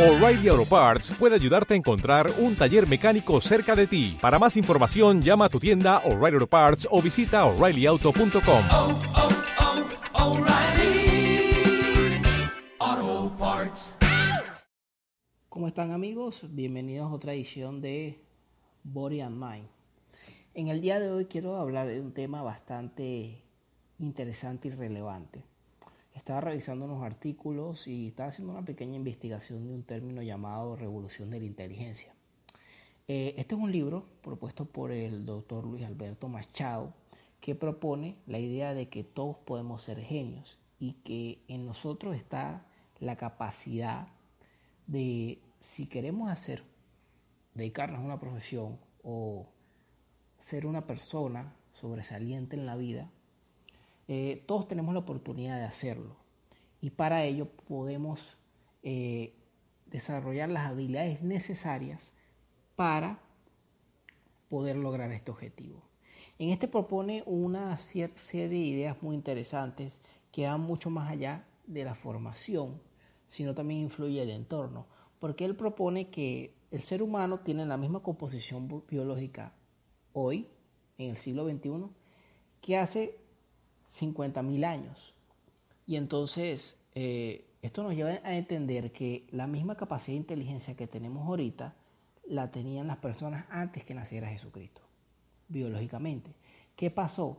O'Reilly Auto Parts puede ayudarte a encontrar un taller mecánico cerca de ti. Para más información, llama a tu tienda O'Reilly Auto Parts o visita oreillyauto.com. oh, oh, O'Reilly Auto Parts. ¿Cómo están amigos? Bienvenidos a otra edición de Body and Mind. En el día de hoy quiero hablar de un tema bastante interesante y relevante. Estaba revisando unos artículos y estaba haciendo una pequeña investigación de un término llamado revolución de la inteligencia. Eh, este es un libro propuesto por el doctor Luis Alberto Machado que propone la idea de que todos podemos ser genios y que en nosotros está la capacidad de, si queremos hacer, dedicarnos a una profesión o ser una persona sobresaliente en la vida, eh, todos tenemos la oportunidad de hacerlo. Y para ello podemos eh, desarrollar las habilidades necesarias para poder lograr este objetivo. En este propone una serie de ideas muy interesantes que van mucho más allá de la formación, sino también influye el entorno, porque él propone que el ser humano tiene la misma composición biológica hoy, en el siglo XXI, que hace 50.000 años. Y entonces eh, esto nos lleva a entender que la misma capacidad de inteligencia que tenemos ahorita la tenían las personas antes que naciera Jesucristo, biológicamente. ¿Qué pasó?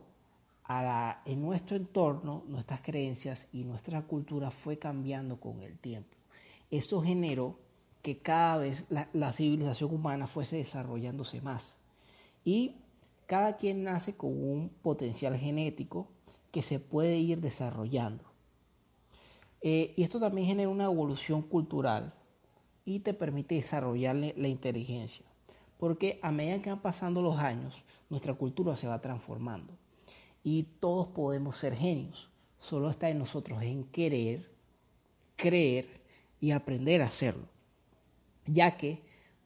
A en nuestro entorno, nuestras creencias y nuestra cultura fue cambiando con el tiempo. Eso generó que cada vez la civilización humana fuese desarrollándose más. Y cada quien nace con un potencial genético que se puede ir desarrollando. Eh, y esto también genera una evolución cultural y te permite desarrollar la inteligencia. Porque a medida que van pasando los años, nuestra cultura se va transformando. Y todos podemos ser genios. Solo está en nosotros en querer, creer y aprender a hacerlo. Ya que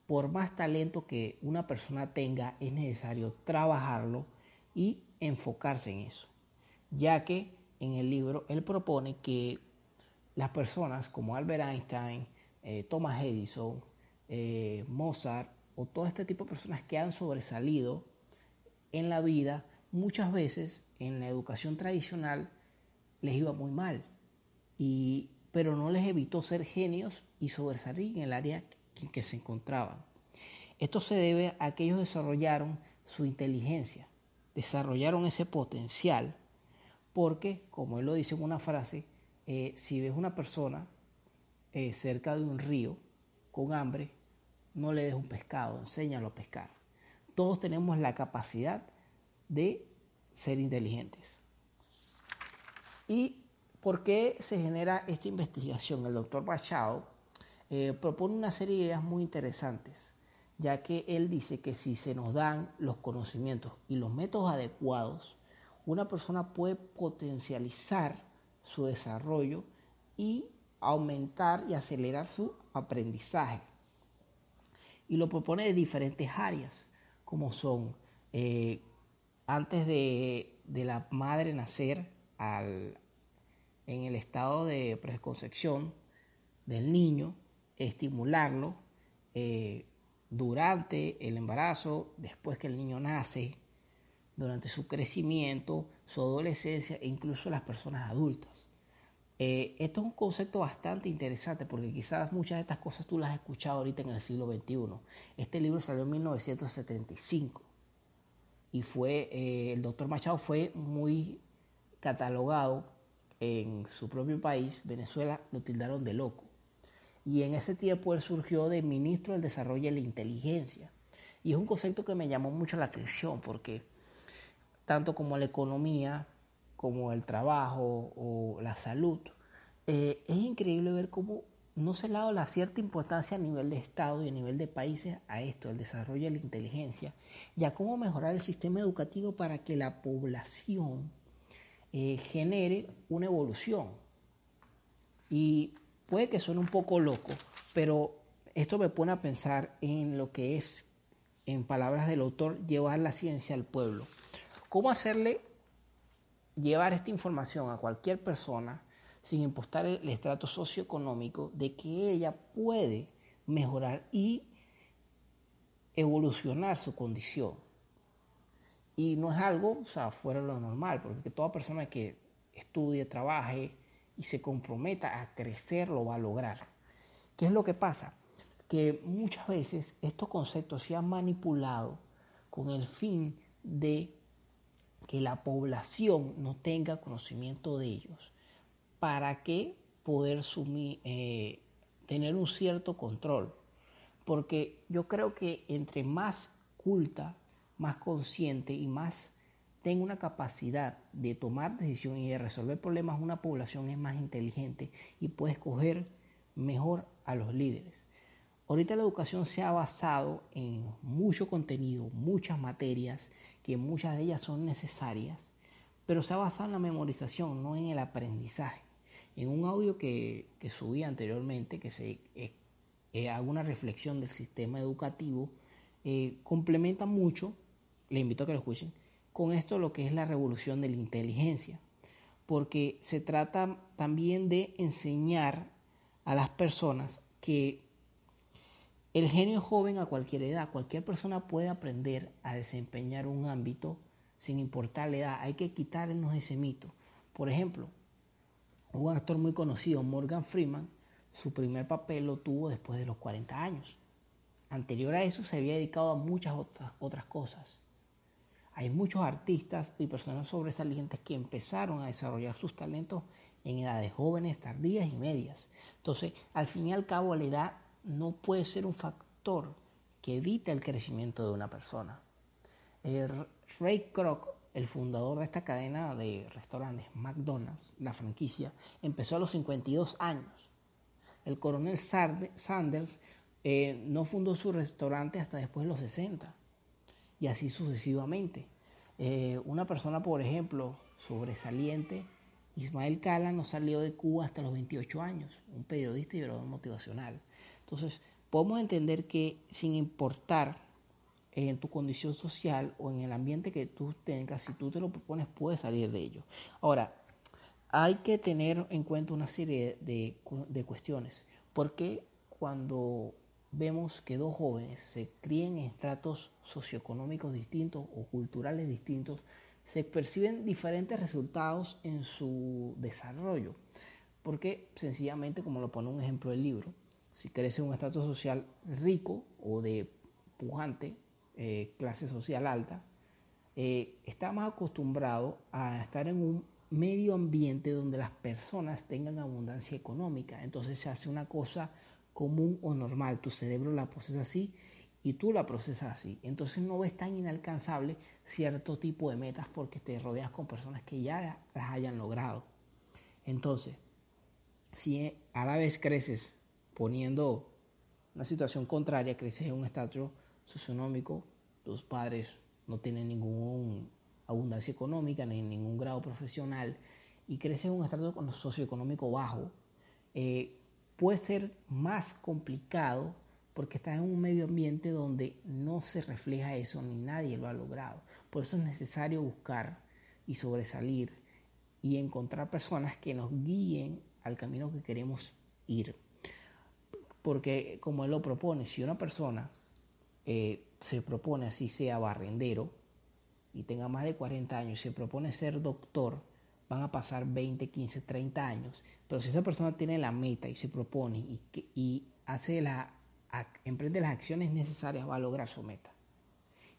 por más talento que una persona tenga, es necesario trabajarlo y enfocarse en eso. Ya que en el libro él propone que las personas como Albert Einstein, eh, Thomas Edison, eh, Mozart o todo este tipo de personas que han sobresalido en la vida, muchas veces en la educación tradicional les iba muy mal, y, pero no les evitó ser genios y sobresalir en el área en que se encontraban. Esto se debe a que ellos desarrollaron su inteligencia, desarrollaron ese potencial, porque, como él lo dice en una frase, eh, si ves una persona eh, cerca de un río con hambre, no le des un pescado, enséñalo a pescar. Todos tenemos la capacidad de ser inteligentes. ¿Y por qué se genera esta investigación? El doctor Machado eh, propone una serie de ideas muy interesantes, ya que él dice que si se nos dan los conocimientos y los métodos adecuados, una persona puede potencializar su desarrollo y aumentar y acelerar su aprendizaje. Y lo propone de diferentes áreas, como son eh, antes de, de, la madre nacer al, en el estado de preconcepción del niño, estimularlo eh, durante el embarazo, después que el niño nace, durante su crecimiento, su adolescencia e incluso las personas adultas. Eh, esto es un concepto bastante interesante porque quizás muchas de estas cosas tú las has escuchado ahorita en el siglo XXI. Este libro salió en 1975 y fue, eh, el doctor Machado fue muy catalogado en su propio país, Venezuela, lo tildaron de loco. Y en ese tiempo él surgió de ministro del Desarrollo y la Inteligencia. Y es un concepto que me llamó mucho la atención porque tanto como la economía, como el trabajo o la salud, eh, es increíble ver cómo no se le ha dado la cierta importancia a nivel de Estado y a nivel de países a esto, el desarrollo de la inteligencia, y a cómo mejorar el sistema educativo para que la población eh, genere una evolución. Y puede que suene un poco loco, pero esto me pone a pensar en lo que es, en palabras del autor, llevar la ciencia al pueblo. ¿Cómo hacerle llevar esta información a cualquier persona sin impostar el estrato socioeconómico, de que ella puede mejorar y evolucionar su condición. Y no es algo o sea, fuera de lo normal, porque toda persona que estudie, trabaje y se comprometa a crecer lo va a lograr. ¿Qué es lo que pasa? Que muchas veces estos conceptos se han manipulado con el fin de que la población no tenga conocimiento de ellos para que poder eh, tener un cierto control. Porque yo creo que entre más culta, más consciente y más tenga una capacidad de tomar decisiones y de resolver problemas, una población es más inteligente y puede escoger mejor a los líderes. Ahorita la educación se ha basado en mucho contenido, muchas materias, que muchas de ellas son necesarias, pero se ha basado en la memorización, no en el aprendizaje. En un audio que, subí anteriormente, que se eh, eh, haga una reflexión del sistema educativo, eh, complementa mucho, le invito a que lo escuchen, con esto lo que es la revolución de la inteligencia, porque se trata también de enseñar a las personas que el genio joven a cualquier edad, cualquier persona puede aprender a desempeñar un ámbito sin importar la edad. Hay que quitarnos ese mito. Por ejemplo, un actor muy conocido, Morgan Freeman, su primer papel lo tuvo después de los 40 años. Anterior a eso se había dedicado a muchas otras, otras cosas. Hay muchos artistas y personas sobresalientes que empezaron a desarrollar sus talentos en edades jóvenes, tardías y medias. Entonces, al fin y al cabo, la edad no puede ser un factor que evite el crecimiento de una persona. Eh, Ray Kroc, el fundador de esta cadena de restaurantes McDonald's, la franquicia, empezó a los 52 años. El coronel Sanders eh, no fundó su restaurante hasta después de los 60 y así sucesivamente. Eh, una persona, por ejemplo, sobresaliente, Ismael Cala, no salió de Cuba hasta los 28 años, un periodista y orador motivacional. Entonces, podemos entender que sin importar en tu condición social o en el ambiente que tú tengas, si tú te lo propones, puedes salir de ello. Ahora, hay que tener en cuenta una serie de, de cuestiones, porque cuando vemos que dos jóvenes se crían en estratos socioeconómicos distintos o culturales distintos, se perciben diferentes resultados en su desarrollo, porque sencillamente, como lo pone un ejemplo del libro, si crece en un estatus social rico o de pujante, eh, clase social alta, eh, está más acostumbrado a estar en un medio ambiente donde las personas tengan abundancia económica. Entonces se hace una cosa común o normal. Tu cerebro la procesa así y tú la procesas así. Entonces no ves tan inalcanzable cierto tipo de metas porque te rodeas con personas que ya las hayan logrado. Entonces, si a la vez creces poniendo una situación contraria, creces en un estatus socioeconómico, tus padres no tienen ninguna abundancia económica ni ningún grado profesional y creces en un estatus socioeconómico bajo, eh, puede ser más complicado porque estás en un medio ambiente donde no se refleja eso ni nadie lo ha logrado. Por eso es necesario buscar y sobresalir y encontrar personas que nos guíen al camino que queremos ir. Porque como él lo propone, si una persona eh, se propone así sea barrendero y tenga más de 40 años y se propone ser doctor, van a pasar 20, 15, 30 años. Pero si esa persona tiene la meta y se propone y, hace la, emprende las acciones necesarias, va a lograr su meta.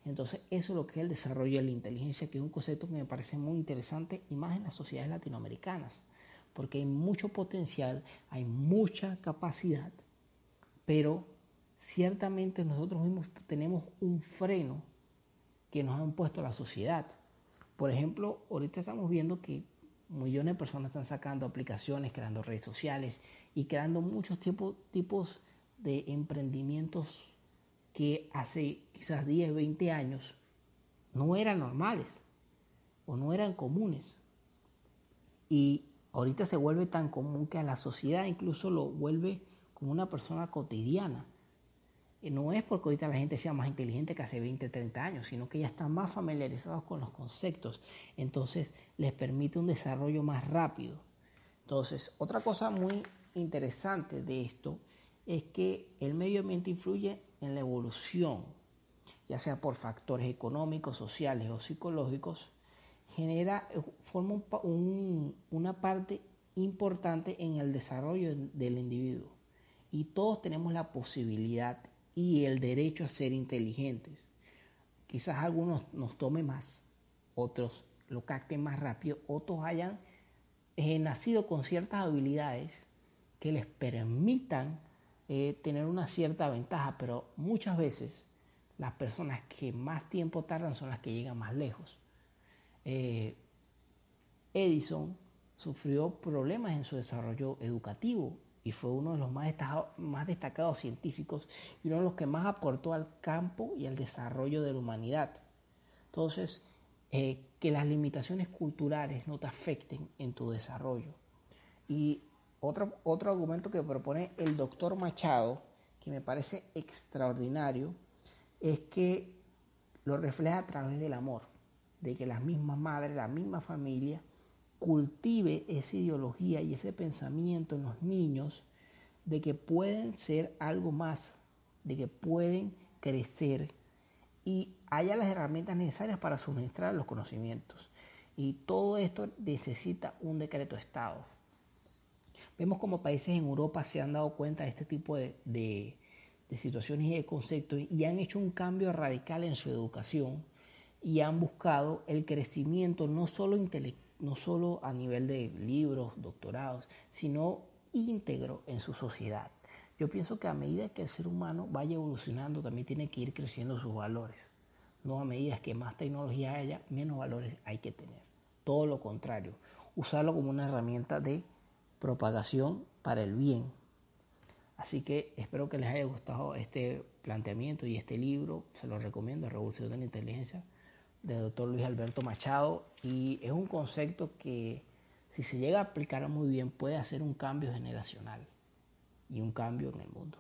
Entonces, eso es lo que es el desarrollo de la inteligencia, que es un concepto que me parece muy interesante y más en las sociedades latinoamericanas, porque hay mucho potencial, hay mucha capacidad, pero ciertamente nosotros mismos tenemos un freno que nos han puesto la sociedad. Por ejemplo, ahorita estamos viendo que millones de personas están sacando aplicaciones, creando redes sociales y creando muchos tipos, de emprendimientos que hace quizás 10, 20 años no eran normales o no eran comunes. Y ahorita se vuelve tan común que a la sociedad incluso lo vuelve como una persona cotidiana. Y no es porque ahorita la gente sea más inteligente que hace 20, 30 años, sino que ya están más familiarizados con los conceptos. Entonces les permite un desarrollo más rápido. Entonces, otra cosa muy interesante de esto es que el medio ambiente influye en la evolución, ya sea por factores económicos, sociales o psicológicos, genera, forma una parte importante en el desarrollo del individuo. Y todos tenemos la posibilidad y el derecho a ser inteligentes. Quizás algunos nos tome más, otros lo capten más rápido, otros hayan eh, nacido con ciertas habilidades que les permitan eh, tener una cierta ventaja, pero muchas veces las personas que más tiempo tardan son las que llegan más lejos. Eh, Edison sufrió problemas en su desarrollo educativo y fue uno de los más destacados, científicos y uno de los que más aportó al campo y al desarrollo de la humanidad. Entonces, eh, que las limitaciones culturales no te afecten en tu desarrollo. Y otro, otro argumento que propone el doctor Machado, que me parece extraordinario, es que lo refleja a través del amor, de que las mismas madres, la misma familia, cultive esa ideología y ese pensamiento en los niños de que pueden ser algo más, de que pueden crecer y haya las herramientas necesarias para suministrar los conocimientos. Y todo esto necesita un decreto de Estado. Vemos como países en Europa se han dado cuenta de este tipo de, de, situaciones y de conceptos y han hecho un cambio radical en su educación y han buscado el crecimiento no solo, no solo a nivel de libros, doctorados, sino íntegro en su sociedad. Yo pienso que a medida que el ser humano vaya evolucionando, también tiene que ir creciendo sus valores. No a medida que más tecnología haya, menos valores hay que tener. Todo lo contrario, usarlo como una herramienta de propagación para el bien. Así que espero que les haya gustado este planteamiento y este libro. Se lo recomiendo, Revolución de la Inteligencia, del doctor Luis Alberto Machado. Y es un concepto que si se llega a aplicar muy bien puede hacer un cambio generacional y un cambio en el mundo.